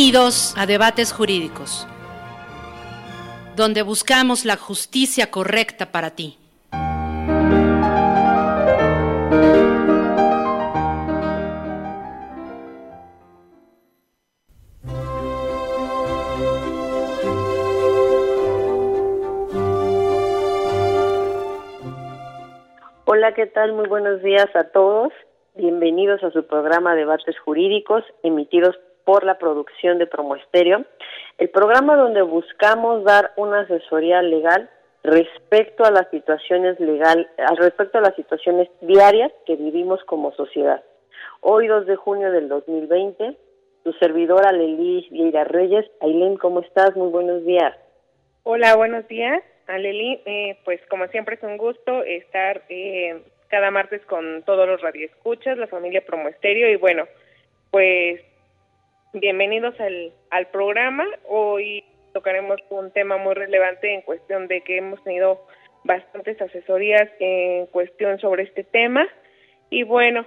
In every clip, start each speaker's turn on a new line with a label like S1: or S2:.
S1: Bienvenidos a Debates Jurídicos, donde buscamos la justicia correcta para ti.
S2: Hola, ¿qué tal? Muy buenos días a todos. Bienvenidos a su programa Debates Jurídicos, emitidos por la producción de Promo el programa donde buscamos dar una asesoría legal respecto a las situaciones legal, al respecto a las situaciones diarias que vivimos como sociedad. Hoy 2 de junio del 2020, tu servidora Leli Vieira Reyes. Ailén, ¿cómo estás? Muy buenos días.
S3: Hola, buenos días. Aleli, eh, pues como siempre es un gusto estar eh, cada martes con todos los radioescuchas, la familia Promo y bueno, pues Bienvenidos al, al programa. Hoy tocaremos un tema muy relevante en cuestión de que hemos tenido bastantes asesorías en cuestión sobre este tema. Y bueno,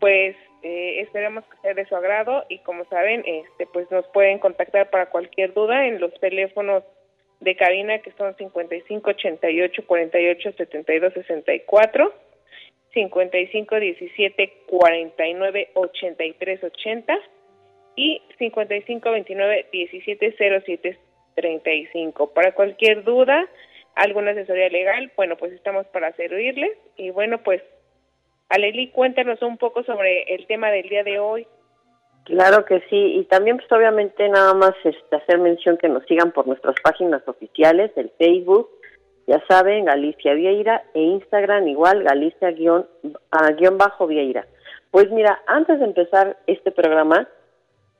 S3: pues eh, esperamos que sea de su agrado y como saben, este pues nos pueden contactar para cualquier duda en los teléfonos de cabina que son 55 88 48 72 64, 55 17 49 83 80 y 5529 170735. Para cualquier duda, alguna asesoría legal, bueno, pues estamos para servirles. Y bueno, pues, Aleli, cuéntanos un poco sobre el tema del día de hoy.
S2: Claro que sí, y también pues obviamente nada más este, hacer mención que nos sigan por nuestras páginas oficiales, el Facebook, ya saben, Galicia Vieira, e Instagram igual, Galicia-Vieira. Pues mira, antes de empezar este programa,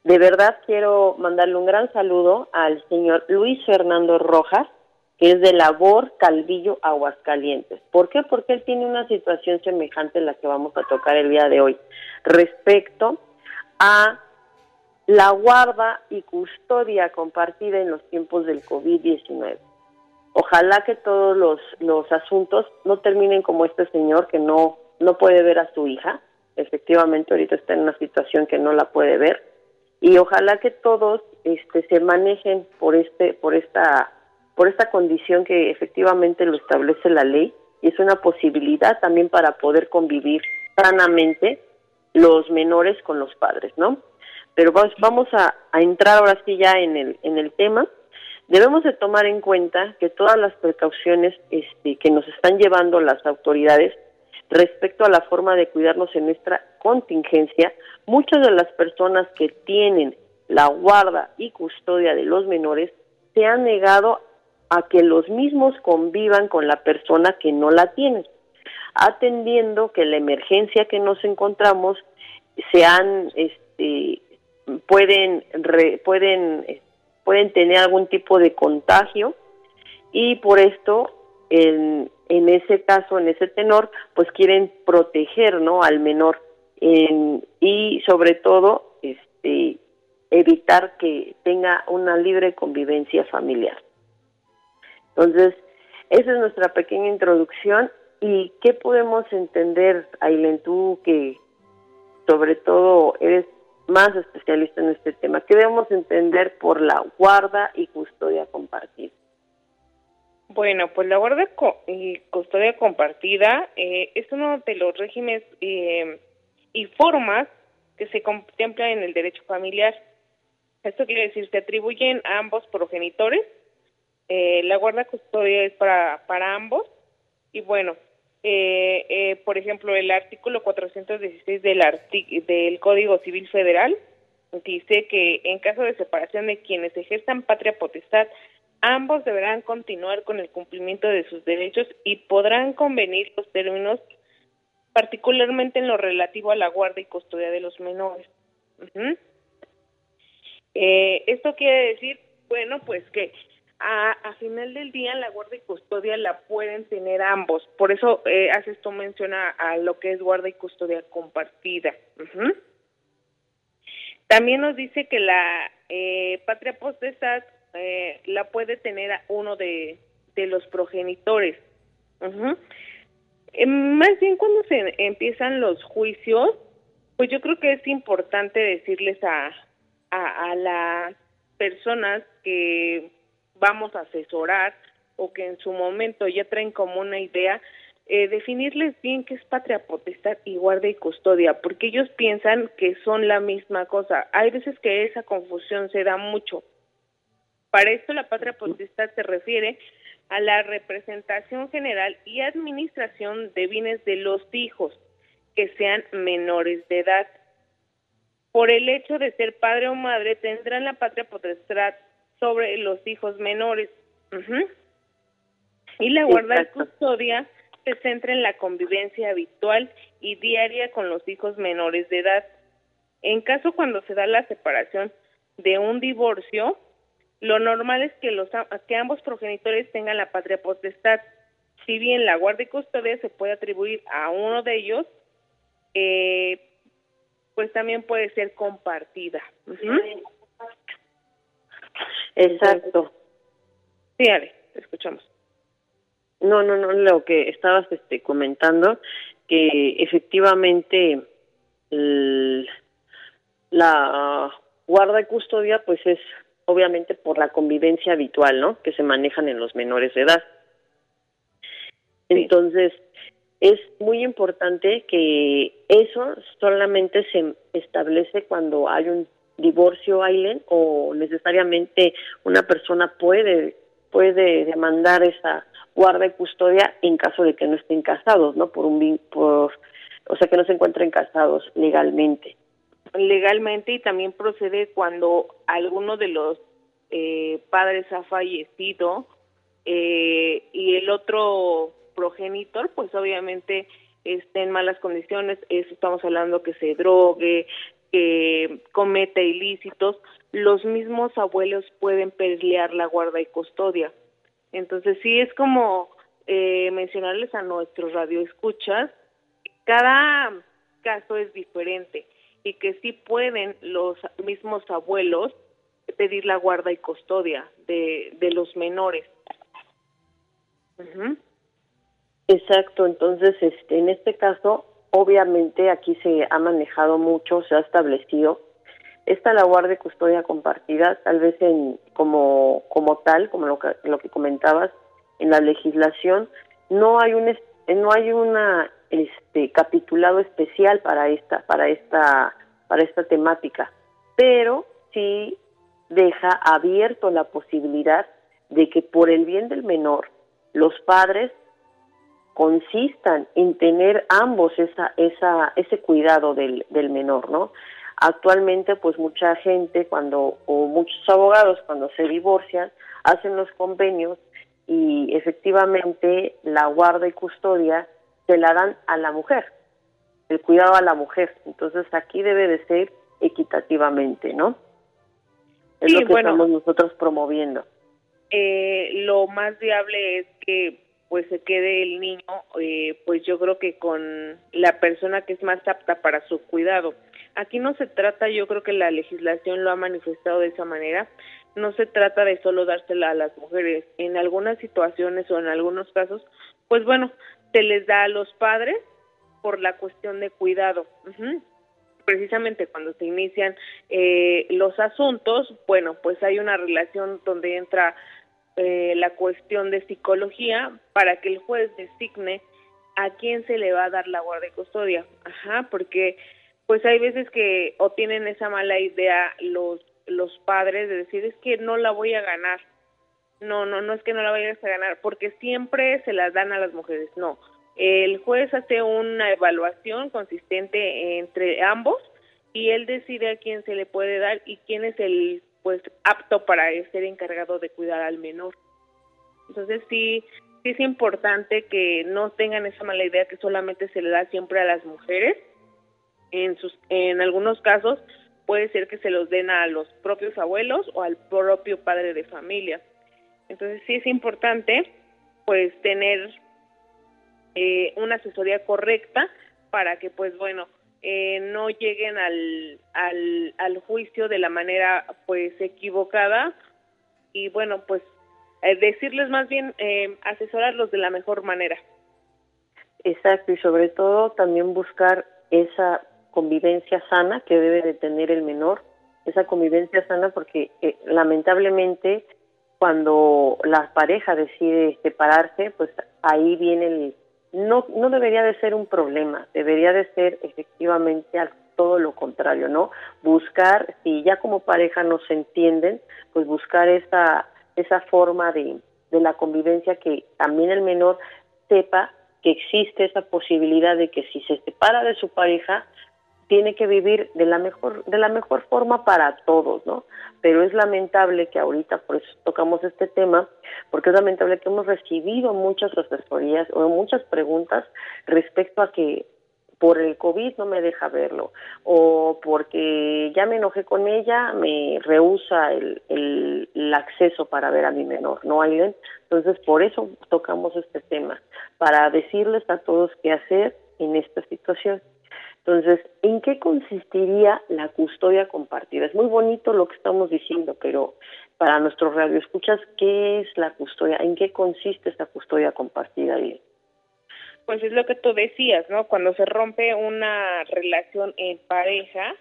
S2: de verdad quiero mandarle un gran saludo al señor Luis Fernando Rojas, que es de Labor Calvillo Aguascalientes. ¿Por qué? Porque él tiene una situación semejante a la que vamos a tocar el día de hoy, respecto a la guarda y custodia compartida en los tiempos del COVID-19. Ojalá que todos los, los asuntos no terminen como este señor que no, no puede ver a su hija. Efectivamente, ahorita está en una situación que no la puede ver y ojalá que todos este, se manejen por este por esta por esta condición que efectivamente lo establece la ley y es una posibilidad también para poder convivir sanamente los menores con los padres, ¿no? Pero vamos, vamos a, a entrar ahora sí ya en el en el tema. Debemos de tomar en cuenta que todas las precauciones este, que nos están llevando las autoridades respecto a la forma de cuidarnos en nuestra contingencia, muchas de las personas que tienen la guarda y custodia de los menores se han negado a que los mismos convivan con la persona que no la tiene, atendiendo que la emergencia que nos encontramos se han, este, pueden, pueden, pueden tener algún tipo de contagio y por esto en, en ese caso, en ese tenor, pues quieren proteger, ¿no? Al menor y sobre todo, este, evitar que tenga una libre convivencia familiar. Entonces, esa es nuestra pequeña introducción y qué podemos entender, Ailen, tú que sobre todo eres más especialista en este tema, qué debemos entender por la guarda y custodia compartida.
S3: Bueno, pues la guardia y custodia compartida eh, es uno de los regímenes eh, y formas que se contemplan en el derecho familiar. Esto quiere decir, se atribuyen a ambos progenitores. Eh, la guardia custodia es para, para ambos. Y bueno, por ejemplo, el artículo 416 del, del Código Civil Federal dice que en caso de separación de quienes ejerzan patria potestad ambos deberán continuar con el cumplimiento de sus derechos y podrán convenir los términos particularmente en lo relativo a la guarda y custodia de los menores. eh, esto quiere decir, bueno, pues que a, a, final del día la guarda y custodia la pueden tener ambos. Por eso eh, hace esto menciona a lo que es guarda y custodia compartida. También nos dice que la eh, patria potestad eh, la puede tener uno de, de los progenitores. Eh, más bien cuando se empiezan los juicios, pues yo creo que es importante decirles a, a, a las personas que vamos a asesorar o que en su momento ya traen como una idea, eh, definirles bien qué es patria potestad y guarda y custodia, porque ellos piensan que son la misma cosa. Hay veces que esa confusión se da mucho. Para esto la patria potestad se refiere a la representación general y administración de bienes de los hijos que sean menores de edad. Por el hecho de ser padre o madre, tendrán la patria potestad sobre los hijos menores. Y la guarda y custodia se centra en la convivencia habitual y diaria con los hijos menores de edad. En caso cuando se da la separación de un divorcio, lo normal es que, los, que ambos progenitores tengan la patria potestad. Si bien la guarda y custodia se puede atribuir a uno de ellos, eh, pues también puede ser compartida.
S2: Exacto.
S3: Sí, Ale, te escuchamos.
S2: No, no, no, lo que estabas este, comentando, que efectivamente la guarda y custodia pues es obviamente por la convivencia habitual, ¿no? Que se manejan en los menores de edad. Entonces, es muy importante que eso solamente se establece cuando hay un divorcio, Aileen, o necesariamente una persona puede puede demandar esa guarda y custodia en caso de que no estén casados, ¿no? Por un por o sea que no se encuentren casados legalmente.
S3: Legalmente y también procede cuando alguno de los eh, padres ha fallecido eh, y el otro progenitor, pues obviamente esté en malas condiciones, estamos hablando que se drogue, que cometa ilícitos, los mismos abuelos pueden pelear la guarda y custodia. Entonces sí es como eh, mencionarles a nuestros radioescuchas, cada caso es diferente y que sí pueden los mismos abuelos pedir la guarda y custodia de, de los menores.
S2: Exacto, entonces este, en este caso obviamente aquí se ha manejado mucho, se ha establecido. Esta la guardia y custodia compartida, tal vez en como como tal, como lo que, lo que comentabas en la legislación, no hay un no hay una este capitulado especial para esta para esta para esta temática, pero sí deja abierto la posibilidad de que por el bien del menor los padres consistan en tener ambos esa esa ese cuidado del del menor, ¿no? Actualmente, pues mucha gente cuando, o muchos abogados cuando se divorcian, hacen los convenios y efectivamente la guarda y custodia se la dan a la mujer, el cuidado a la mujer. Entonces aquí debe de ser equitativamente, ¿no? Es lo que estamos nosotros promoviendo.
S3: Eh, lo más viable es que pues se quede el niño, eh, pues yo creo que con la persona que es más apta para su cuidado. Aquí no se trata, yo creo que la legislación lo ha manifestado de esa manera, no se trata de solo dársela a las mujeres. En algunas situaciones o en algunos casos, pues bueno, se les da a los padres por la cuestión de cuidado. Precisamente cuando se inician eh, los asuntos, bueno, pues hay una relación donde entra eh, la cuestión de psicología para que el juez designe a quién se le va a dar la guardia y custodia. Ajá, porque pues hay veces que o tienen esa mala idea los los padres de decir es que no la voy a ganar. No, no, no es que no la vayas a ganar, porque siempre se las dan a las mujeres. No, el juez hace una evaluación consistente entre ambos y él decide a quién se le puede dar y quién es el pues apto para ser encargado de cuidar al menor. Entonces sí, sí es importante que no tengan esa mala idea que solamente se le da siempre a las mujeres en, sus, en algunos casos puede ser que se los den a los propios abuelos o al propio padre de familia. Entonces sí es importante pues tener eh, una asesoría correcta para que pues bueno eh, no lleguen al, al, al juicio de la manera pues equivocada y bueno pues eh, decirles más bien eh, asesorarlos de la mejor manera.
S2: Exacto y sobre todo también buscar esa convivencia sana que debe de tener el menor esa convivencia sana porque eh, lamentablemente cuando la pareja decide separarse, pues ahí viene el no no debería de ser un problema, debería de ser efectivamente todo lo contrario, ¿no? Buscar si ya como pareja no se entienden, pues buscar esa esa forma de de la convivencia que también el menor sepa que existe esa posibilidad de que si se separa de su pareja tiene que vivir de la mejor de la mejor forma para todos, ¿no? Pero es lamentable que ahorita por eso tocamos este tema, porque es lamentable que hemos recibido muchas asesorías o muchas preguntas respecto a que por el COVID no me deja verlo, o porque ya me enojé con ella, me rehúsa el, el, acceso para ver a mi menor, ¿no, Aileen? Entonces, por eso tocamos este tema, para decirles a todos qué hacer en esta situación. Entonces, ¿en qué consistiría la custodia compartida? Es muy bonito lo que estamos diciendo, pero para nuestros radioescuchas, ¿qué es la custodia? ¿En qué consiste esta custodia compartida,
S3: pues es lo que tú decías, ¿no? Cuando se rompe una relación en pareja,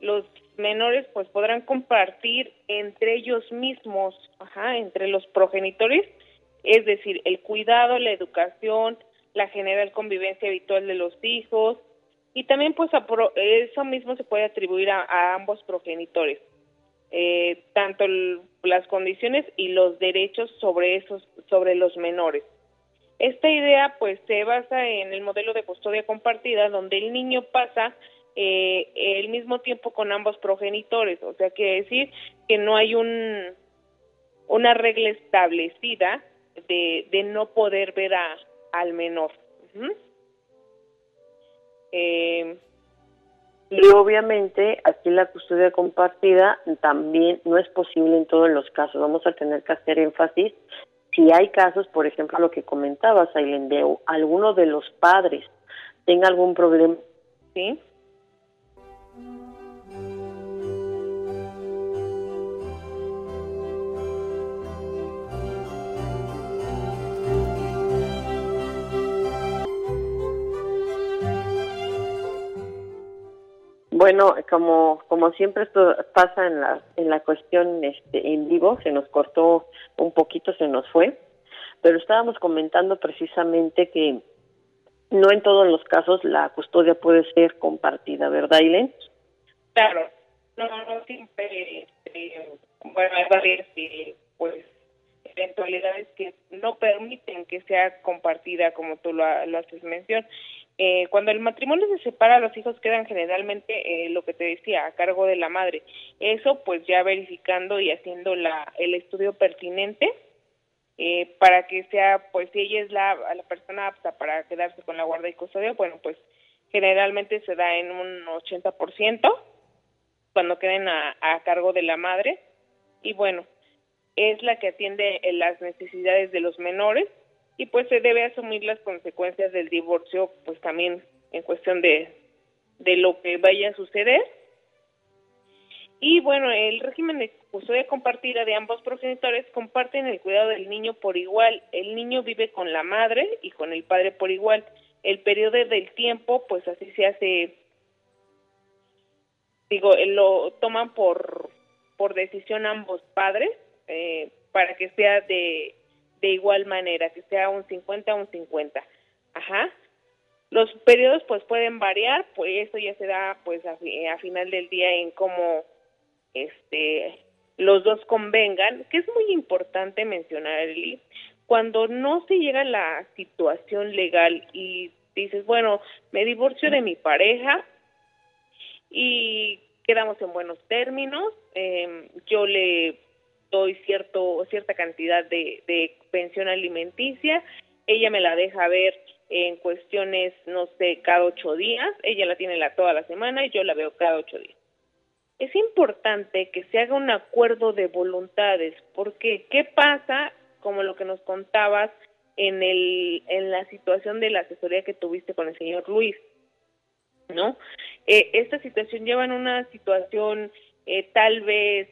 S3: los menores pues podrán compartir entre ellos mismos, ajá, entre los progenitores, es decir, el cuidado, la educación, la general convivencia habitual de los hijos y también pues eso mismo se puede atribuir a, ambos progenitores, eh, tanto las condiciones y los derechos sobre esos sobre los menores. Esta idea pues se basa en el modelo de custodia compartida donde el niño pasa eh, el mismo tiempo con ambos progenitores, o sea, quiere decir que no hay un una regla establecida de, de no poder ver a, al menor.
S2: Eh, y obviamente aquí la custodia compartida también no es posible en todos los casos. Vamos a tener que hacer énfasis si hay casos, por ejemplo, lo que comentabas, Aileen, de alguno de los padres tenga algún problema, ¿sí? Bueno, como como siempre esto pasa en la en la cuestión este en vivo, se nos cortó un poquito, se nos fue, pero estábamos comentando precisamente que no en todos los casos la custodia puede ser compartida, ¿verdad, Aileen?
S3: Claro, no, no siempre, este, bueno, hay varias pues eventualidades que no permiten que sea compartida como tú lo, lo haces mención eh, cuando el matrimonio se separa, los hijos quedan generalmente, eh, lo que te decía, a cargo de la madre. Eso pues ya verificando y haciendo la, el estudio pertinente eh, para que sea, pues si ella es la, la persona apta para quedarse con la guarda y custodia, bueno, pues generalmente se da en un 80% cuando queden a, a cargo de la madre. Y bueno, es la que atiende las necesidades de los menores y pues se debe asumir las consecuencias del divorcio pues también en cuestión de, de lo que vaya a suceder. Y bueno, el régimen de custodia compartida de ambos progenitores comparten el cuidado del niño por igual. El niño vive con la madre y con el padre por igual. El periodo del tiempo, pues así se hace, digo, lo toman por, por decisión ambos padres eh, para que sea de de igual manera, que sea un 50 a un 50. Ajá. Los periodos pues pueden variar, pues eso ya se da pues a, final del día en cómo este los dos convengan, que es muy importante mencionar, Eli, cuando no se llega a la situación legal y dices, bueno, me divorcio de mi pareja y quedamos en buenos términos, eh, yo le doy cierto, cierta cantidad de, pensión alimenticia, ella me la deja ver en cuestiones, no sé, cada ocho días, ella la tiene la, toda la semana y yo la veo cada ocho días. Es importante que se haga un acuerdo de voluntades, porque ¿qué pasa? Como lo que nos contabas en, el, en la situación de la asesoría que tuviste con el señor Luis, ¿no? Eh, esta situación lleva en una situación eh, tal vez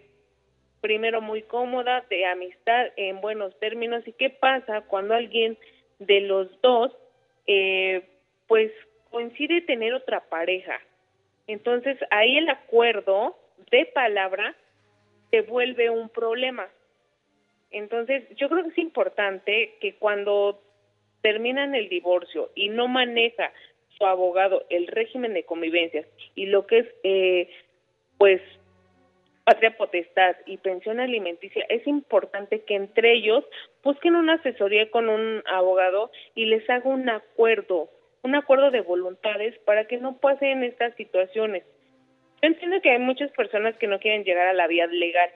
S3: primero muy cómoda, de amistad en buenos términos. ¿Y qué pasa cuando alguien de los dos, eh, pues coincide tener otra pareja? Entonces ahí el acuerdo de palabra se vuelve un problema. Entonces, yo creo que es importante que cuando terminan el divorcio y no maneja su abogado el régimen de convivencias y lo que es, eh, pues, patria potestad y pensión alimenticia, es importante que entre ellos busquen una asesoría con un abogado y les haga un acuerdo, un acuerdo de voluntades para que no pasen estas situaciones. Yo entiendo que hay muchas personas que no quieren llegar a la vía legal,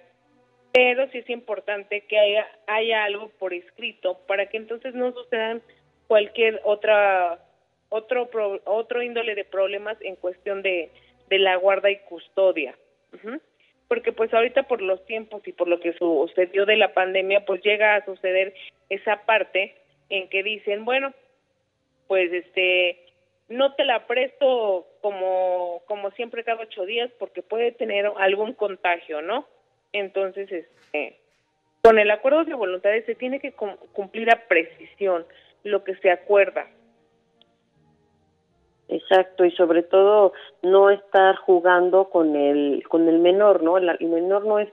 S3: pero sí es importante que haya, algo por escrito para que entonces no sucedan cualquier otra otro otro índole de problemas en cuestión de, de la guarda y custodia porque pues ahorita por los tiempos y por lo que sucedió de la pandemia, pues llega a suceder esa parte en que dicen, bueno, pues este, no te la presto como, como siempre cada ocho días porque puede tener algún contagio, ¿no? Entonces, este, con el acuerdo de voluntades se tiene que cumplir a precisión lo que se acuerda.
S2: Exacto, y sobre todo no estar jugando con el con el menor, ¿no? El, menor no es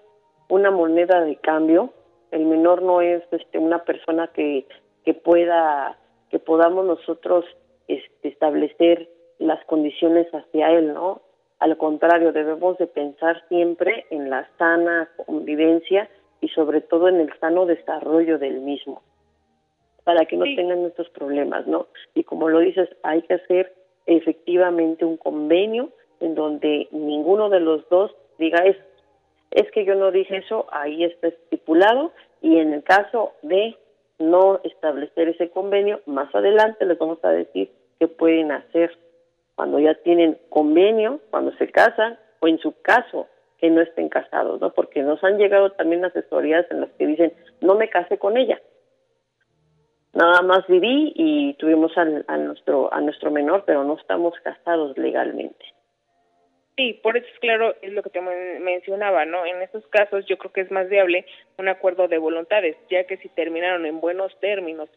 S2: una moneda de cambio, el menor no es este una persona que que pueda que podamos nosotros este, establecer las condiciones hacia él, ¿no? Al contrario, debemos de pensar siempre en la sana convivencia y sobre todo en el sano desarrollo del mismo, para que no tengan estos problemas, ¿no? Y como lo dices, hay que hacer efectivamente un convenio en donde ninguno de los dos diga es es que yo no dije eso, ahí está estipulado y en el caso de no establecer ese convenio, más adelante les vamos a decir qué pueden hacer. Cuando ya tienen convenio, cuando se casan o en su caso que no estén casados, ¿no? Porque nos han llegado también asesorías en las que dicen, no me casé con ella, nada más viví y tuvimos a nuestro a nuestro menor, pero no estamos casados legalmente.
S3: Sí, por eso es claro, es lo que te mencionaba, ¿no? En estos casos yo creo que es más viable un acuerdo de voluntades, ya que si terminaron en buenos términos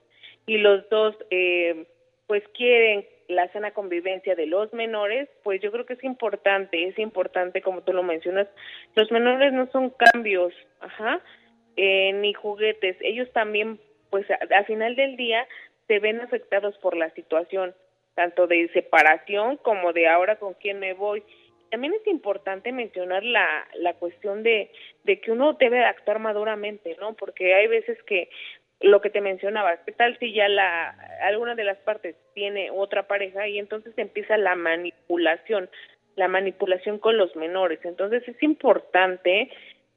S3: y los dos eh, pues quieren la sana convivencia de los menores, pues yo creo que es importante, es importante como tú lo mencionas, los menores no son cambios, ajá, eh, ni juguetes, ellos también pues al final del día se ven afectados por la situación, tanto de separación como de ahora con quién me voy. También es importante mencionar la, la cuestión de, de que uno debe actuar maduramente, ¿no? Porque hay veces que lo que te mencionaba, ¿qué tal si ya la alguna de las partes tiene otra pareja y entonces empieza la manipulación, la manipulación con los menores? Entonces es importante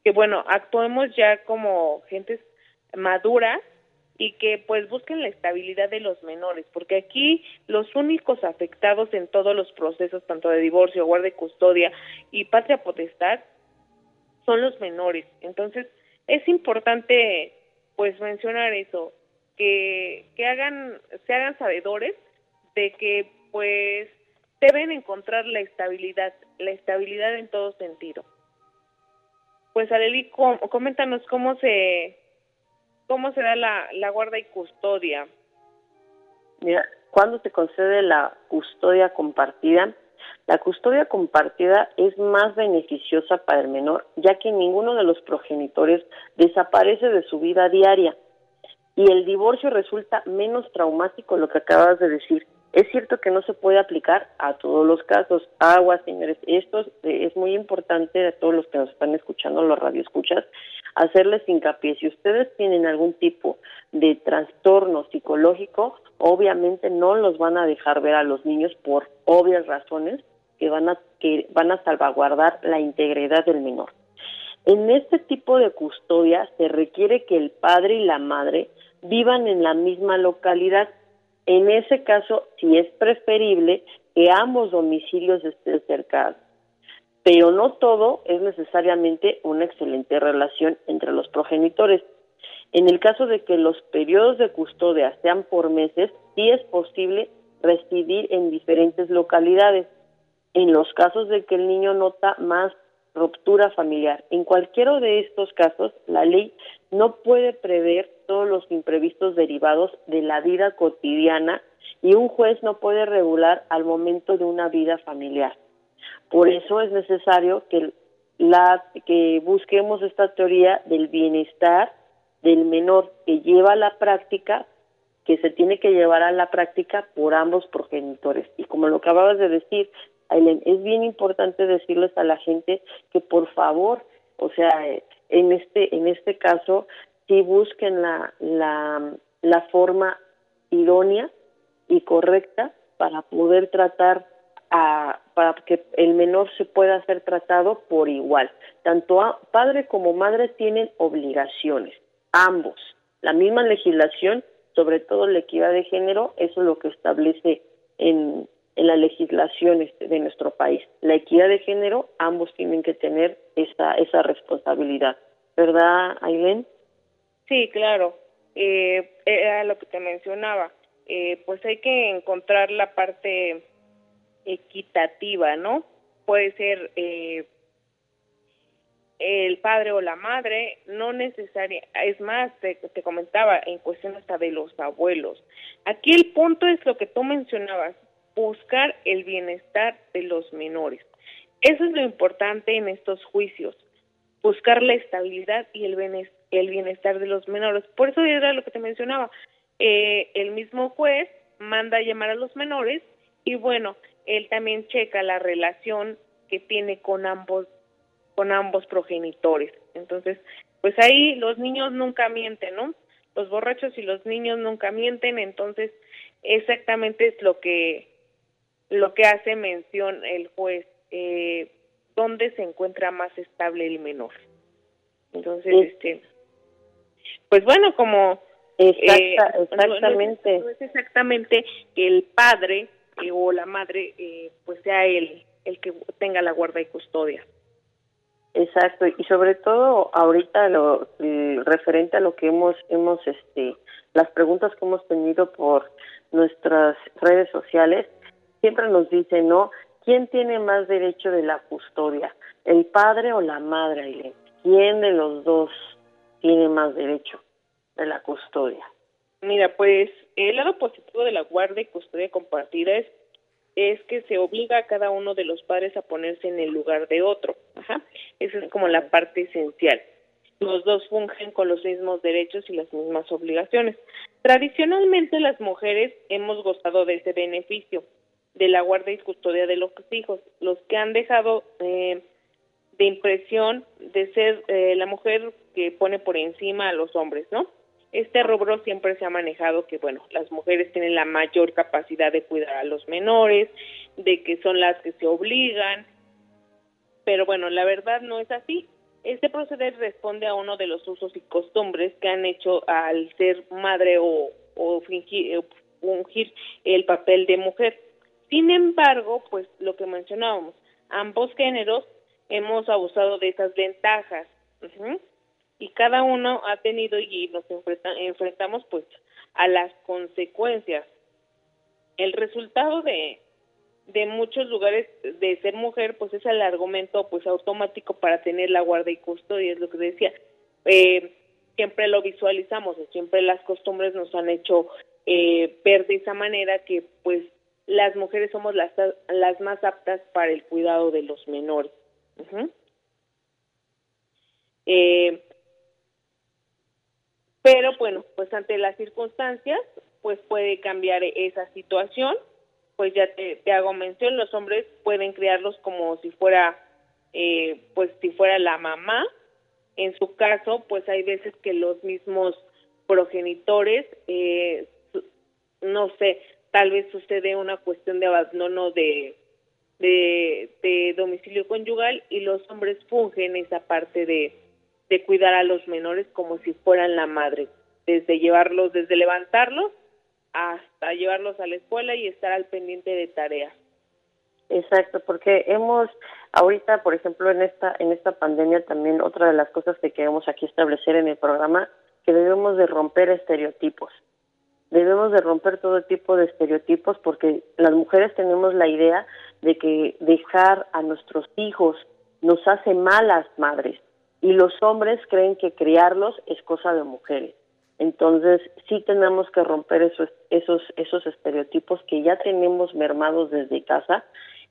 S3: que bueno, actuemos ya como gentes maduras y que pues busquen la estabilidad de los menores, porque aquí los únicos afectados en todos los procesos, tanto de divorcio, guardia y custodia y patria potestad, son los menores. Entonces, es importante pues mencionar eso, que, que hagan, se hagan sabedores de que pues deben encontrar la estabilidad, la estabilidad en todo sentido. Pues Areli, coméntanos cómo se ¿Cómo se da la, la guarda y custodia?
S2: Mira, cuando se concede la custodia compartida, la custodia compartida es más beneficiosa para el menor, ya que ninguno de los progenitores desaparece de su vida diaria y el divorcio resulta menos traumático, lo que acabas de decir. Es cierto que no se puede aplicar a todos los casos. Agua, señores, esto es muy importante a todos los que nos están escuchando, los radioescuchas, hacerles hincapié. Si ustedes tienen algún tipo de trastorno psicológico, obviamente no los van a dejar ver a los niños por obvias razones que van a que van a salvaguardar la integridad del menor. En este tipo de custodia se requiere que el padre y la madre vivan en la misma localidad. En ese caso, si es preferible que ambos domicilios estén cercanos pero no todo es necesariamente una excelente relación entre los progenitores. En el caso de que los periodos de custodia sean por meses, sí es posible residir en diferentes localidades. En los casos de que el niño nota más ruptura familiar, en cualquiera de estos casos, la ley no puede prever todos los imprevistos derivados de la vida cotidiana y un juez no puede regular al momento de una vida familiar. Por eso es necesario que la que busquemos esta teoría del bienestar del menor que lleva a la práctica que se tiene que llevar a la práctica por ambos progenitores. Y como lo acababas de decir, Aileen, es bien importante decirles a la gente que por favor, o sea, en este en este caso sí busquen la la, forma idónea y correcta para poder tratar a, para que el menor se pueda ser tratado por igual. Tanto padre como madre tienen obligaciones, ambos. La misma legislación, sobre todo la equidad de género, eso es lo que establece en, en la legislación este, de nuestro país. La equidad de género, ambos tienen que tener esa, esa responsabilidad. ¿Verdad, Aileen?
S3: Sí, claro. Eh, era lo que te mencionaba. Eh, pues hay que encontrar la parte equitativa, ¿no? Puede ser eh, el padre o la madre, no necesaria, es más, te, comentaba en cuestión hasta de los abuelos. Aquí el punto es lo que tú mencionabas, buscar el bienestar de los menores. Eso es lo importante en estos juicios, buscar la estabilidad y el el bienestar de los menores. Por eso era lo que te mencionaba. Eh, el mismo juez manda a llamar a los menores y bueno, él también checa la relación que tiene con ambos con ambos progenitores. Entonces, pues ahí los niños nunca mienten, ¿no? Los borrachos y los niños nunca mienten, entonces exactamente es lo que lo que hace mención el juez, eh, dónde se encuentra más estable el menor. Entonces, este, pues bueno, como
S2: Exacta, eh, exactamente.
S3: No es, exactamente que el padre eh, o la madre eh, pues sea él el que tenga la guarda y custodia.
S2: Exacto, y sobre todo ahorita lo referente a lo que hemos hemos este las preguntas que hemos tenido por nuestras redes sociales, siempre nos dicen, ¿no? ¿Quién tiene más derecho de la custodia? ¿El padre o la madre? ¿Quién de los dos tiene más derecho de la custodia?
S3: Mira, pues el lado positivo de la guardia y custodia compartida es, es que se obliga a cada uno de los padres a ponerse en el lugar de otro. Ajá. Esa es como la parte esencial. Los dos fungen con los mismos derechos y las mismas obligaciones. Tradicionalmente las mujeres hemos gozado de ese beneficio de la guardia y custodia de los hijos, los que han dejado eh, de impresión de ser eh, la mujer que pone por encima a los hombres, ¿no? Este rubro siempre se ha manejado que, bueno, las mujeres tienen la mayor capacidad de cuidar a los menores, de que son las que se obligan, pero bueno, la verdad no es así. Este proceder responde a uno de los usos y costumbres que han hecho al ser madre o, o fingir, fungir el papel de mujer. Sin embargo, pues lo que mencionábamos, ambos géneros hemos abusado de esas ventajas y cada uno ha tenido y nos enfrentamos pues a las consecuencias. El resultado de, de muchos lugares de ser mujer pues es el argumento pues automático para tener la guarda y custodia, es lo que decía. Eh, siempre lo visualizamos, siempre las costumbres nos han hecho eh, ver de esa manera que pues las mujeres somos las, las más aptas para el cuidado de los menores. eh, pero bueno, pues ante las circunstancias, pues puede cambiar esa situación. Pues ya te, hago mención, los hombres pueden criarlos como si fuera, eh, pues si fuera la mamá. En su caso, pues hay veces que los mismos progenitores, eh, no sé, tal vez sucede una cuestión de abandono de, de, de domicilio conyugal y los hombres fungen esa parte de, de cuidar a los menores como si fueran la madre, desde llevarlos, desde levantarlos hasta llevarlos a la escuela y estar al pendiente de tareas.
S2: Exacto, porque hemos ahorita, por ejemplo, en esta en esta pandemia también otra de las cosas que queremos aquí establecer en el programa que debemos de romper estereotipos. Debemos de romper todo tipo de estereotipos porque las mujeres tenemos la idea de que dejar a nuestros hijos nos hace malas madres y los hombres creen que criarlos es cosa de mujeres. Entonces, sí tenemos que romper esos, esos, esos estereotipos que ya tenemos mermados desde casa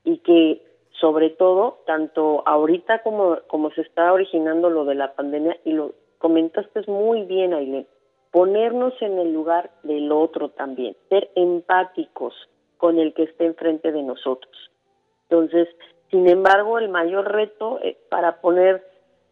S2: y que sobre todo, tanto ahorita como, como se está originando lo de la pandemia, y lo comentaste muy bien, Ailén, ponernos en el lugar del otro también, ser empáticos con el que esté enfrente de nosotros. Entonces, sin embargo, el mayor reto eh, para poner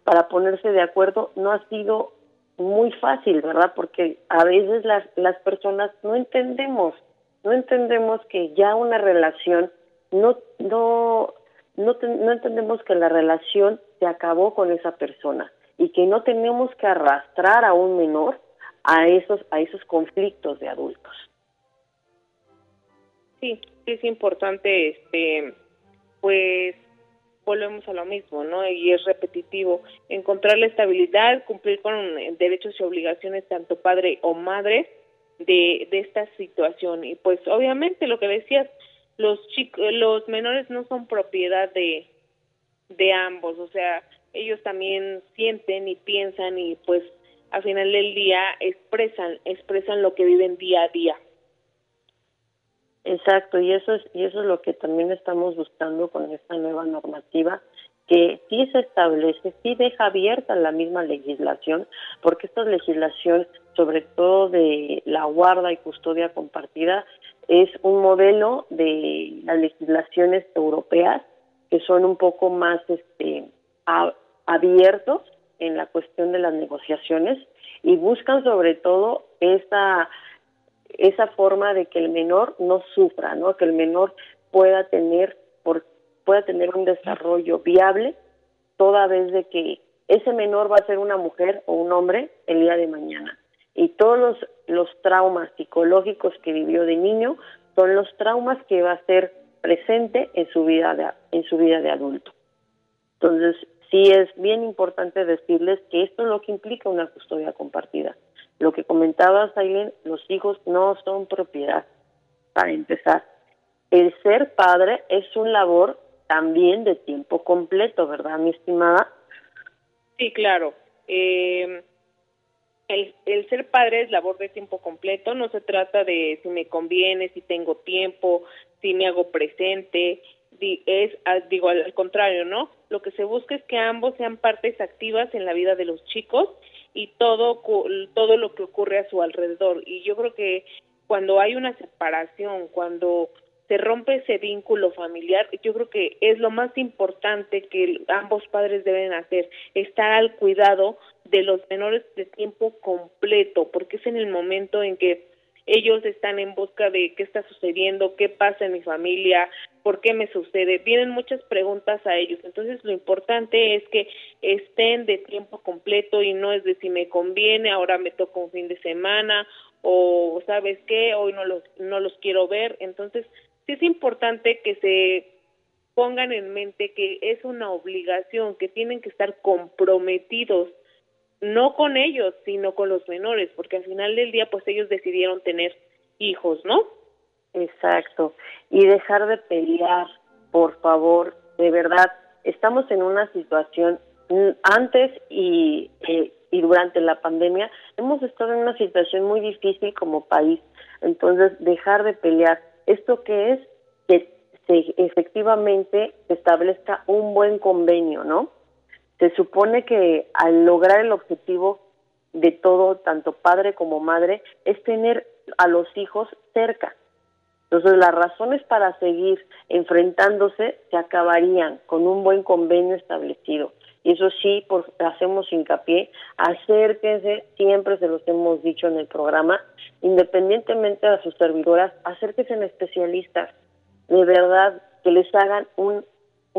S2: para ponerse de acuerdo no ha sido muy fácil, ¿verdad? Porque a veces las las personas no entendemos, no entendemos que ya una relación no no no, no entendemos que la relación se acabó con esa persona y que no tenemos que arrastrar a un menor a esos a esos conflictos de adultos.
S3: Sí, es importante este pues volvemos a lo mismo, ¿no? Y es repetitivo, encontrar la estabilidad, cumplir con derechos y obligaciones tanto padre o madre de, de esta situación. Y pues obviamente lo que decías, los chicos, los menores no son propiedad de, de ambos, o sea, ellos también sienten y piensan y pues al final del día expresan, expresan lo que viven día a día.
S2: Exacto, y eso es y eso es lo que también estamos buscando con esta nueva normativa que sí se establece, sí deja abierta la misma legislación, porque esta legislación, sobre todo de la guarda y custodia compartida, es un modelo de las legislaciones europeas que son un poco más este, abiertos en la cuestión de las negociaciones y buscan sobre todo esa esa forma de que el menor no sufra, ¿no? Que el menor pueda tener por, pueda tener un desarrollo viable toda vez de que ese menor va a ser una mujer o un hombre el día de mañana. Y todos los, los traumas psicológicos que vivió de niño son los traumas que va a ser presente en su vida de, en su vida de adulto. Entonces, sí es bien importante decirles que esto es lo que implica una custodia compartida. Lo que comentabas, Aileen, los hijos no son propiedad, para empezar. El ser padre es un labor también de tiempo completo, ¿verdad, mi estimada?
S3: Sí, claro. Eh, el, el ser padre es labor de tiempo completo, no se trata de si me conviene, si tengo tiempo, si me hago presente, es digo al contrario, ¿no? Lo que se busca es que ambos sean partes activas en la vida de los chicos y todo todo lo que ocurre a su alrededor. Y yo creo que cuando hay una separación, cuando se rompe ese vínculo familiar, yo creo que es lo más importante que ambos padres deben hacer, estar al cuidado de los menores de tiempo completo, porque es en el momento en que ellos están en busca de qué está sucediendo, qué pasa en mi familia, por qué me sucede. Vienen muchas preguntas a ellos. Entonces, lo importante es que estén de tiempo completo y no es de si me conviene, ahora me toca un fin de semana o sabes qué, hoy no los no los quiero ver. Entonces, sí es importante que se pongan en mente que es una obligación, que tienen que estar comprometidos no con ellos, sino con los menores, porque al final del día pues ellos decidieron tener hijos, ¿no?
S2: Exacto. Y dejar de pelear, por favor, de verdad, estamos en una situación mm, antes y, eh, y durante la pandemia, hemos estado en una situación muy difícil como país. Entonces, dejar de pelear. ¿Esto qué es? Que se, efectivamente se establezca un buen convenio, ¿no? Se supone que al lograr el objetivo de todo, tanto padre como madre, es tener a los hijos cerca. Entonces las razones para seguir enfrentándose se acabarían con un buen convenio establecido. Y eso sí, por, hacemos hincapié, acérquense, siempre se los hemos dicho en el programa, independientemente de sus servidoras, acérquense en especialistas, de verdad, que les hagan un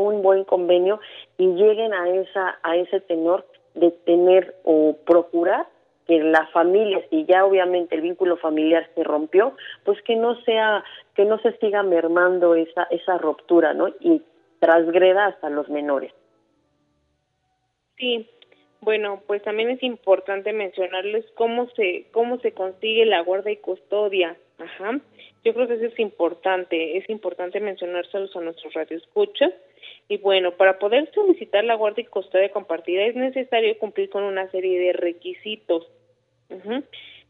S2: un buen convenio y lleguen a esa a ese tenor de tener o procurar que la familia, si ya obviamente el vínculo familiar se rompió, pues que no sea, que no se siga mermando esa, esa ruptura, ¿no? Y transgreda hasta los menores.
S3: Sí, bueno, pues también es importante mencionarles cómo se, cómo se consigue la guarda y custodia. Ajá. Yo creo que eso es importante, es importante mencionárselos a nuestros radioescuchas y bueno, para poder solicitar la guardia y custodia compartida es necesario cumplir con una serie de requisitos.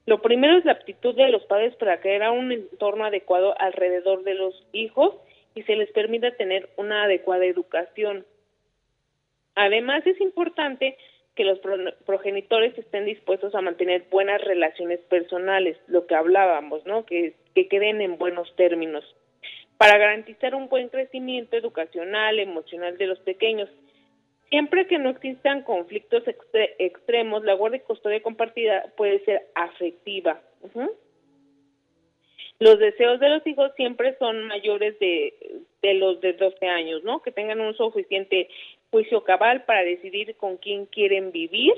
S3: Lo primero es la aptitud de los padres para crear un entorno adecuado alrededor de los hijos y se les permita tener una adecuada educación. Además, es importante que los progenitores estén dispuestos a mantener buenas relaciones personales, lo que hablábamos, ¿no? Que, que queden en buenos términos, para garantizar un buen crecimiento educacional, emocional de los pequeños. Siempre que no existan conflictos extremos, la guardia y custodia compartida puede ser afectiva. Los deseos de los hijos siempre son mayores de, de los de 12 años, ¿no? Que tengan un suficiente juicio cabal para decidir con quién quieren vivir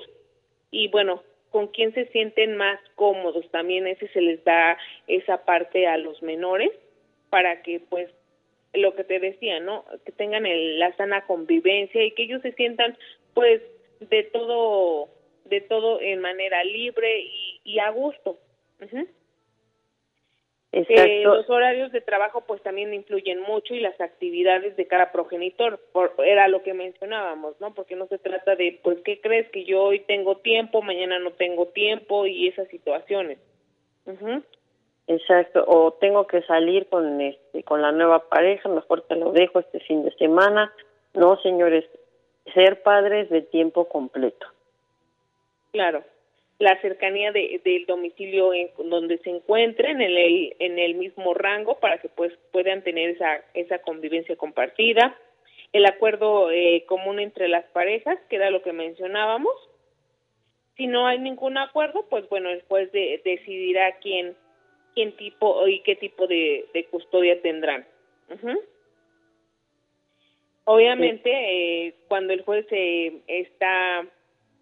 S3: y bueno, con quién se sienten más cómodos. También ese se les da esa parte a los menores para que pues lo que te decía, ¿no? Que tengan el, la sana convivencia y que ellos se sientan pues de todo de todo en manera libre y, a gusto. Eh, los horarios de trabajo pues también influyen mucho y las actividades de cada progenitor, por, era lo que mencionábamos, ¿no? Porque no se trata de, pues, ¿qué crees que yo hoy tengo tiempo, mañana no tengo tiempo y esas situaciones?
S2: Exacto, o tengo que salir con este con la nueva pareja, mejor te lo dejo este fin de semana. No, señores, ser padres de tiempo completo.
S3: Claro la cercanía de, del domicilio en donde se encuentren en el, en el mismo rango para que pues puedan tener esa, esa convivencia compartida, el acuerdo eh, común entre las parejas, que era lo que mencionábamos. Si no hay ningún acuerdo, pues bueno, después de, decidirá quién, quién tipo y qué tipo de, de custodia tendrán. Obviamente, eh, cuando el juez eh, está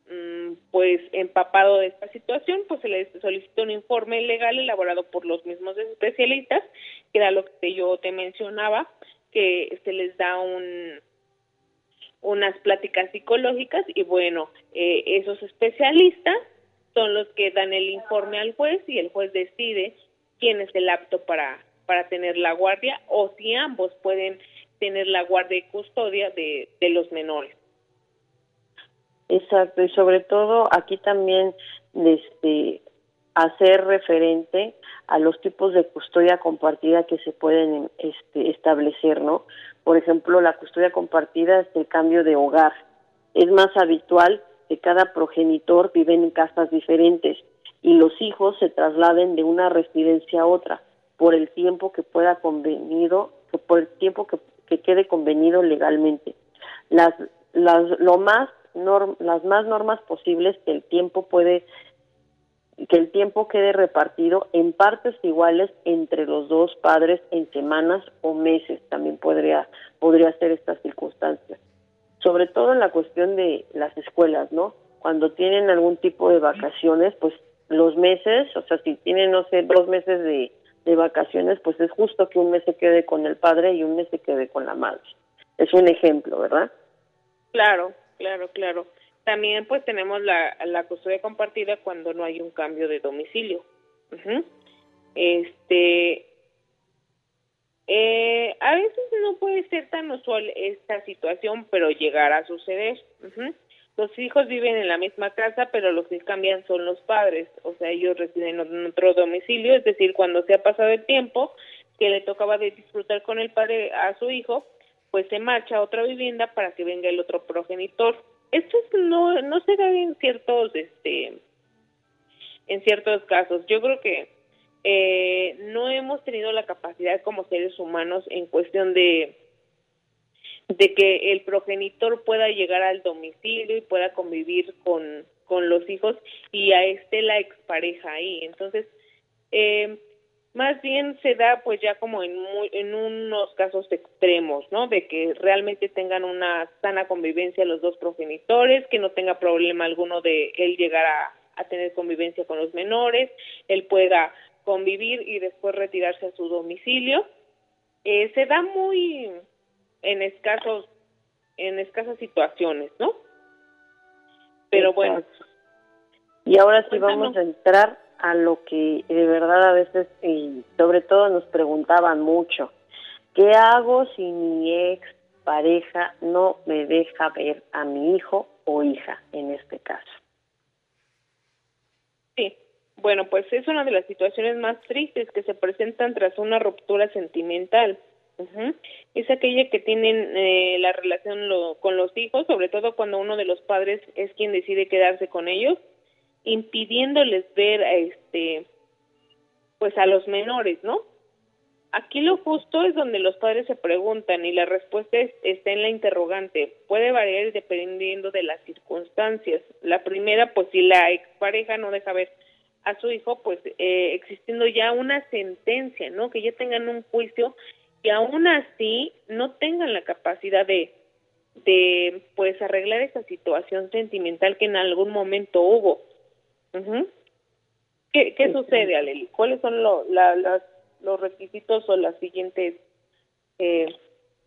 S3: Mm, pues empapado de esta situación, pues se le solicita un informe legal elaborado por los mismos especialistas, que era lo que yo te mencionaba, que se les da un unas pláticas psicológicas y bueno, eh, esos especialistas son los que dan el informe al juez y el juez decide quién es el apto para, para tener la guardia o si ambos pueden tener la guardia y custodia de, de los menores.
S2: Exacto, y sobre todo aquí también este, hacer referente a los tipos de custodia compartida que se pueden este, establecer, ¿no? Por ejemplo, la custodia compartida es el cambio de hogar. Es más habitual que cada progenitor vive en casas diferentes y los hijos se trasladen de una residencia a otra por el tiempo que pueda convenido, por el tiempo que, que quede convenido legalmente. Las, las, lo más las más normas posibles que el tiempo puede que el tiempo quede repartido en partes iguales entre los dos padres en semanas o meses también podría podría ser esta circunstancia sobre todo en la cuestión de las escuelas no cuando tienen algún tipo de vacaciones pues los meses o sea si tienen no sé dos meses de, de vacaciones pues es justo que un mes se quede con el padre y un mes se quede con la madre es un ejemplo verdad
S3: claro Claro, claro. También pues tenemos la, la custodia compartida cuando no hay un cambio de domicilio. Este, eh, a veces no puede ser tan usual esta situación, pero llegará a suceder. Los hijos viven en la misma casa, pero los que cambian son los padres, o sea, ellos residen en otro domicilio, es decir, cuando se ha pasado el tiempo que le tocaba de disfrutar con el padre a su hijo, pues se marcha a otra vivienda para que venga el otro progenitor. Esto no no se da en ciertos este en ciertos casos. Yo creo que eh, no hemos tenido la capacidad como seres humanos en cuestión de de que el progenitor pueda llegar al domicilio y pueda convivir con, con los hijos y a este la expareja ahí. Entonces, eh, más bien se da pues ya como en, en unos casos extremos, ¿no? De que realmente tengan una sana convivencia los dos progenitores, que no tenga problema alguno de él llegar a, tener convivencia con los menores, él pueda convivir y después retirarse a su domicilio. Eh, se da muy en escasos en escasas situaciones, ¿no? Pero bueno.
S2: Y ahora sí vamos a entrar a lo que de verdad a veces y sobre todo nos preguntaban mucho, ¿qué hago si mi ex pareja no me deja ver a mi hijo o hija en este caso?
S3: Sí, bueno, pues es una de las situaciones más tristes que se presentan tras una ruptura sentimental. Es aquella que tienen eh, la relación con los hijos, sobre todo cuando uno de los padres es quien decide quedarse con ellos, impidiéndoles ver a este, pues a los menores, ¿no? Aquí lo justo es donde los padres se preguntan y la respuesta está en la interrogante. Puede variar dependiendo de las circunstancias. La primera, pues si la expareja no deja ver a su hijo, pues eh, existiendo ya una sentencia, ¿no? Que ya tengan un juicio y aún así no tengan la capacidad de, de pues arreglar esa situación sentimental que en algún momento hubo. ¿Qué, qué sucede, Aleli? ¿Cuáles son las, los requisitos o las siguientes?
S2: Eh,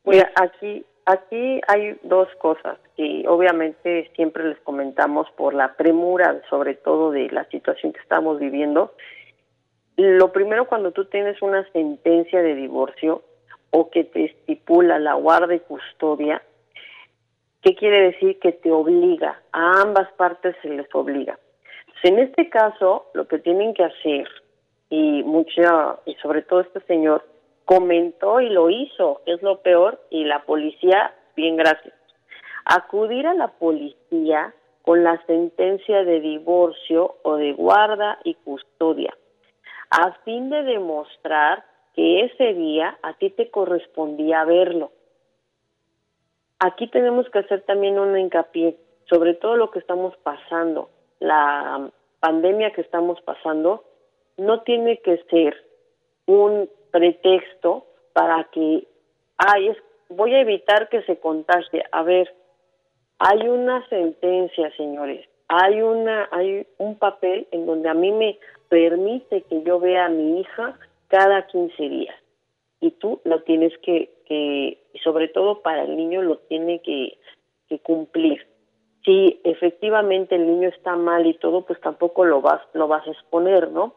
S2: pues aquí Aquí hay dos cosas que obviamente siempre les comentamos por la premura, sobre todo de la situación que estamos viviendo. Lo primero, cuando tú tienes una sentencia de divorcio o que te estipula la guarda y custodia, ¿qué quiere decir? Que te obliga, a ambas partes se les obliga. en este caso, lo que tienen que hacer, y mucha, y sobre todo este señor, comentó y lo hizo, es lo peor, y la policía, bien gracias. Acudir a la policía con la sentencia de divorcio o de guarda y custodia, a fin de demostrar que ese día a ti te correspondía verlo. Aquí tenemos que hacer también un hincapié sobre todo lo que estamos pasando, la pandemia que estamos pasando, no tiene que ser un pretexto para que, ay, es, voy a evitar que se contagie. A ver, hay una sentencia, señores, hay una, hay un papel en donde a mí me permite que yo vea a mi hija cada 15 días y tú lo tienes que, que sobre todo para el niño lo tiene que, que cumplir. Si efectivamente el niño está mal y todo, pues tampoco lo vas, lo vas a exponer, ¿no?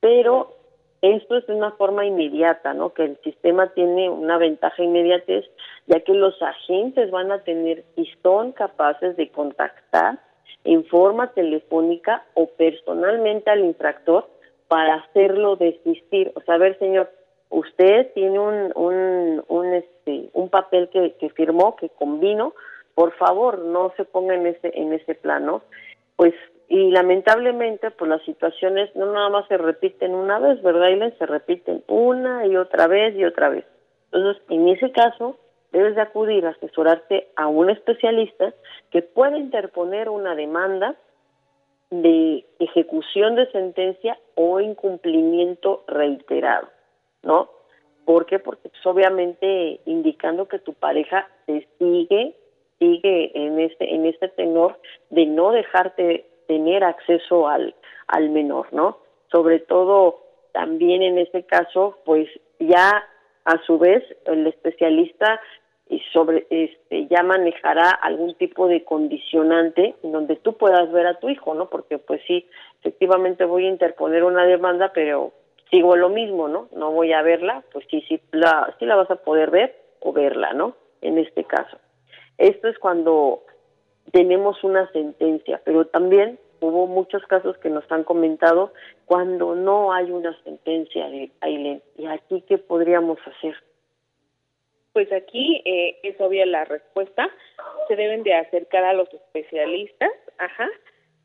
S2: Pero esto es de una forma inmediata, ¿no? Que el sistema tiene una ventaja inmediatez, ya que los agentes van a tener y son capaces de contactar en forma telefónica o personalmente al infractor para hacerlo desistir. O sea, a ver, señor, usted tiene un, un, un, este, un papel que, que firmó, que convino, por favor, no se ponga en ese, en ese plano. Pues y lamentablemente pues las situaciones no nada más se repiten una vez, ¿verdad, Aileen? Se repiten una y otra vez y otra vez. Entonces, en ese caso, debes de acudir a asesorarte a un especialista que pueda interponer una demanda de ejecución de sentencia o incumplimiento reiterado, ¿no? ¿Por qué? Porque pues, obviamente indicando que tu pareja te sigue, sigue en este, en este tenor de no dejarte tener acceso al, al menor, ¿no? Sobre todo también en este caso, pues ya a su vez el especialista y sobre este ya manejará algún tipo de condicionante en donde tú puedas ver a tu hijo, ¿no? Porque pues sí, efectivamente voy a interponer una demanda, pero sigo lo mismo, ¿no? No voy a verla, pues sí, sí la, sí la vas a poder ver o verla, ¿no? En este caso. Esto es cuando tenemos una sentencia, pero también hubo muchos casos que nos han comentado cuando no hay una sentencia de Aileen. ¿Y aquí qué podríamos hacer?
S3: Pues aquí eh, es obvia la respuesta. Se deben de acercar a los especialistas, ajá,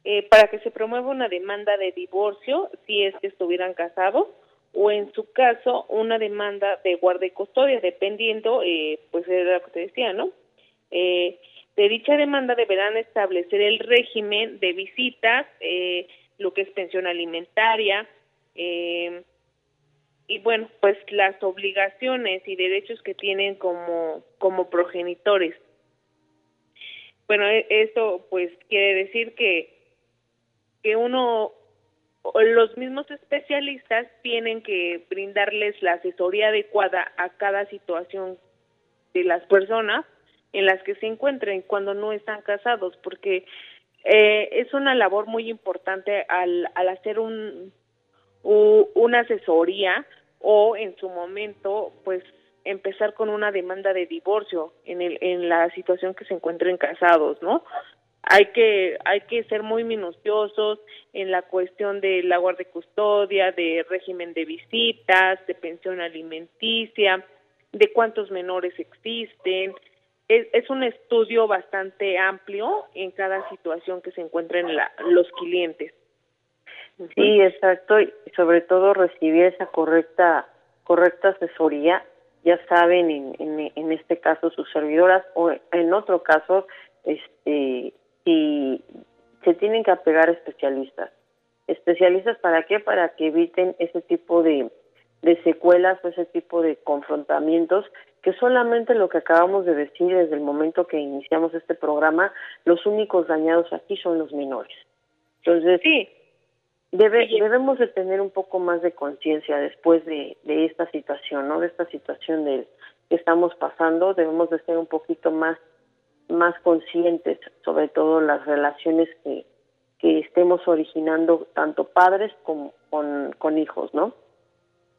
S3: eh, para que se promueva una demanda de divorcio si es que estuvieran casados o en su caso una demanda de guarda y custodia, dependiendo, eh, pues era lo que te decía, ¿no? Eh, de dicha demanda deberán establecer el régimen de visitas, eh, lo que es pensión alimentaria, eh, y bueno, pues las obligaciones y derechos que tienen como, como progenitores. Bueno, e, esto pues quiere decir que, que uno, los mismos especialistas tienen que brindarles la asesoría adecuada a cada situación de las personas en las que se encuentren cuando no están casados, porque eh, es una labor muy importante al, al hacer un, una asesoría o en su momento, pues empezar con una demanda de divorcio en, el, en la situación que se encuentren casados, ¿no? hay que hay que ser muy minuciosos en la cuestión de la guardia y custodia, de régimen de visitas, de pensión alimenticia, de cuántos menores existen. Es, es un estudio bastante amplio en cada situación que se encuentren los clientes.
S2: Sí, exacto, y sobre todo recibir esa correcta correcta asesoría, ya saben en, en, en este caso sus servidoras o en otro caso este y se tienen que apegar a especialistas. ¿Especialistas para qué? Para que eviten ese tipo de, de secuelas o ese tipo de confrontamientos que solamente lo que acabamos de decir desde el momento que iniciamos este programa, los únicos dañados aquí son los menores. Entonces, sí. Debe, debemos de tener un poco más de conciencia después de, de esta situación, ¿no? De esta situación del que estamos pasando, debemos de ser un poquito más más conscientes sobre todo las relaciones que, que estemos originando tanto padres como con, con hijos, ¿no?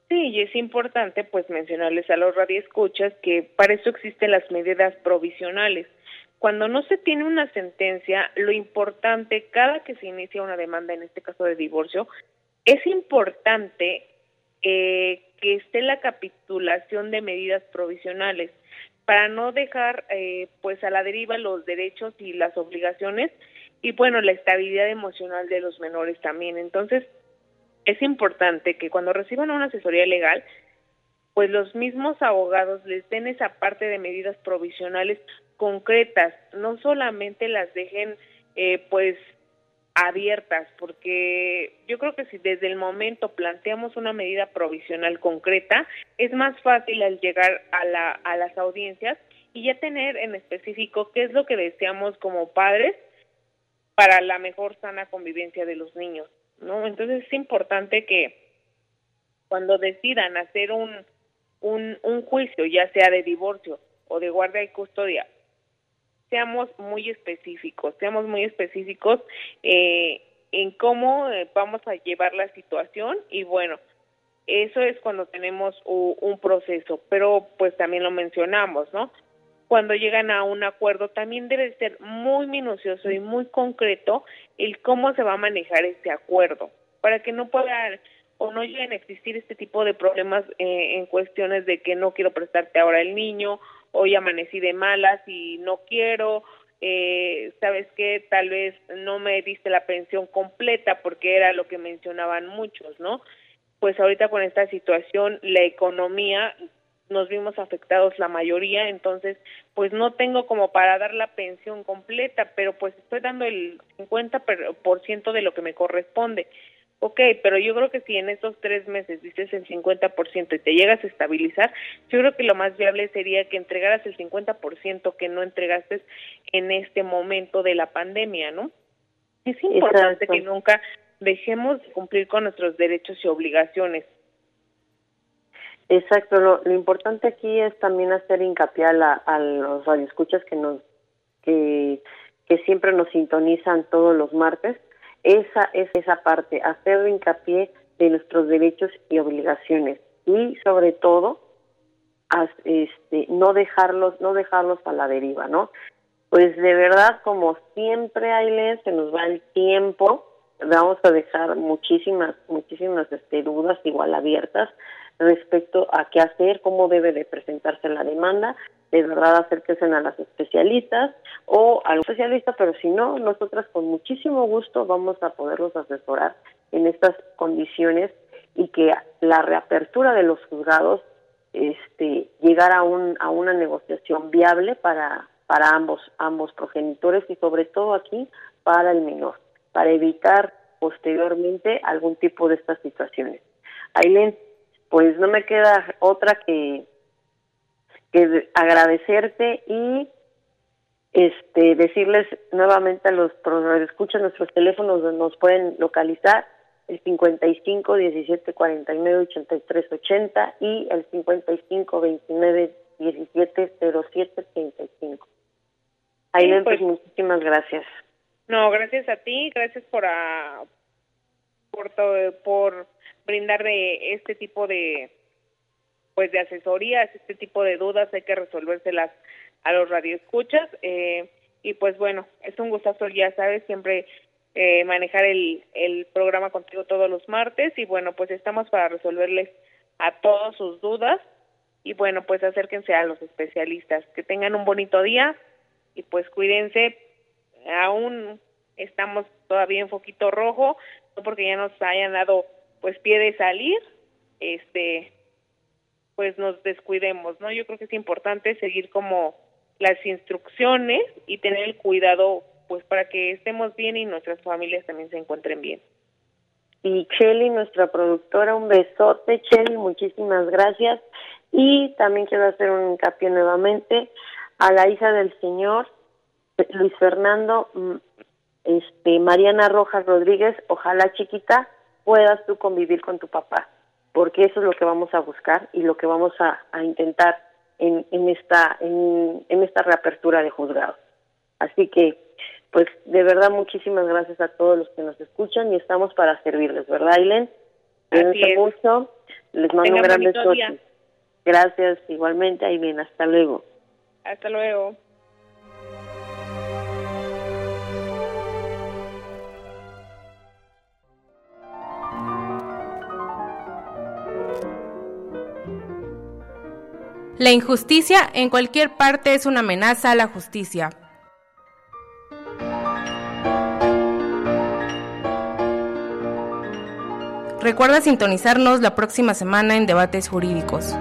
S3: Sí, y es importante pues mencionarles a los radioescuchas que para eso existen las medidas provisionales. Cuando no se tiene una sentencia, lo importante, cada que se inicia una demanda, en este caso de divorcio, es importante eh, que esté la capitulación de medidas provisionales para no dejar eh, pues a la deriva los derechos y las obligaciones y bueno la estabilidad emocional de los menores también. Entonces es importante que cuando reciban una asesoría legal pues los mismos abogados les den esa parte de medidas provisionales concretas no solamente las dejen eh, pues abiertas, porque yo creo que si desde el momento planteamos una medida provisional concreta, es más fácil al llegar a, la, a las audiencias y ya tener en específico qué es lo que deseamos como padres para la mejor sana convivencia de los niños, ¿no? Entonces es importante que cuando decidan hacer un, un, un juicio, ya sea de divorcio o de guardia y custodia, seamos muy específicos, seamos muy específicos eh, en cómo eh, vamos a llevar la situación y bueno, eso es cuando tenemos un proceso, pero pues también lo mencionamos, ¿no? Cuando llegan a un acuerdo también debe ser muy minucioso y muy concreto el cómo se va a manejar este acuerdo para que no pueda o no lleguen a existir este tipo de problemas eh, en cuestiones de que no quiero prestarte ahora el niño hoy amanecí de malas y no quiero, eh, sabes que tal vez no me diste la pensión completa porque era lo que mencionaban muchos, ¿no? Pues ahorita con esta situación, la economía nos vimos afectados la mayoría, entonces pues no tengo como para dar la pensión completa, pero pues estoy dando el 50% de lo que me corresponde. Ok, pero yo creo que si en estos tres meses dices el 50% y te llegas a estabilizar, yo creo que lo más viable sería que entregaras el 50% que no entregaste en este momento de la pandemia, ¿no? Es importante que nunca dejemos de cumplir con nuestros derechos y obligaciones.
S2: Exacto, lo, importante aquí es también hacer hincapié a, a los radioescuchas que nos que, que siempre nos sintonizan todos los martes esa es esa parte, hacer hincapié de nuestros derechos y obligaciones. Y sobre todo este no dejarlos no dejarlos a la deriva, ¿no? Pues de verdad como siempre Aileen se nos va el tiempo, vamos a dejar muchísimas muchísimas este, dudas igual abiertas respecto a qué hacer, cómo debe de presentarse la demanda, de verdad acérquense a las especialistas o a los especialistas, pero si no, nosotras con muchísimo gusto vamos a poderlos asesorar en estas condiciones y que la reapertura de los juzgados este llegara a un a una negociación viable para para ambos ambos progenitores y sobre todo aquí para el menor, para evitar posteriormente algún tipo de estas situaciones. Aileen, pues no me queda otra que que agradecerte y este decirles nuevamente a los escuchan nuestros teléfonos donde nos pueden localizar el 55 17 49 83 80 y el 55 29 17 07 35. Ahí sí, pues, muchísimas gracias.
S3: No, gracias a ti, gracias por a, por todo, por brindar de este tipo de pues de asesorías, este tipo de dudas hay que resolvérselas a los radioescuchas. Eh, Y pues bueno, es un gustazo, ya sabes, siempre eh, manejar el, el programa contigo todos los martes y bueno, pues estamos para resolverles a todos sus dudas y bueno, pues acérquense a los especialistas. Que tengan un bonito día y pues cuídense. Aún estamos todavía en foquito rojo, no porque ya nos hayan dado pues pie de salir, este pues nos descuidemos, ¿no? Yo creo que es importante seguir como las instrucciones y tener el cuidado pues para que estemos bien y nuestras familias también se encuentren bien.
S2: Y Chelly, nuestra productora, un besote, Chelly, muchísimas gracias. Y también quiero hacer un hincapié nuevamente a la hija del señor, Luis Fernando, mm, este, Mariana Rojas Rodríguez, ojalá chiquita puedas tú convivir con tu papá, porque eso es lo que vamos a buscar y lo que vamos a, a intentar en, en esta en, en esta reapertura de juzgados. Así que pues de verdad muchísimas gracias a todos los que nos escuchan y estamos para servirles, ¿verdad, Aileen? mucho, les mando un gran beso. Gracias, igualmente, Aileen, hasta luego.
S3: Hasta luego.
S4: La injusticia en cualquier parte es una amenaza a la justicia. Recuerda sintonizarnos la próxima semana en Debates Jurídicos.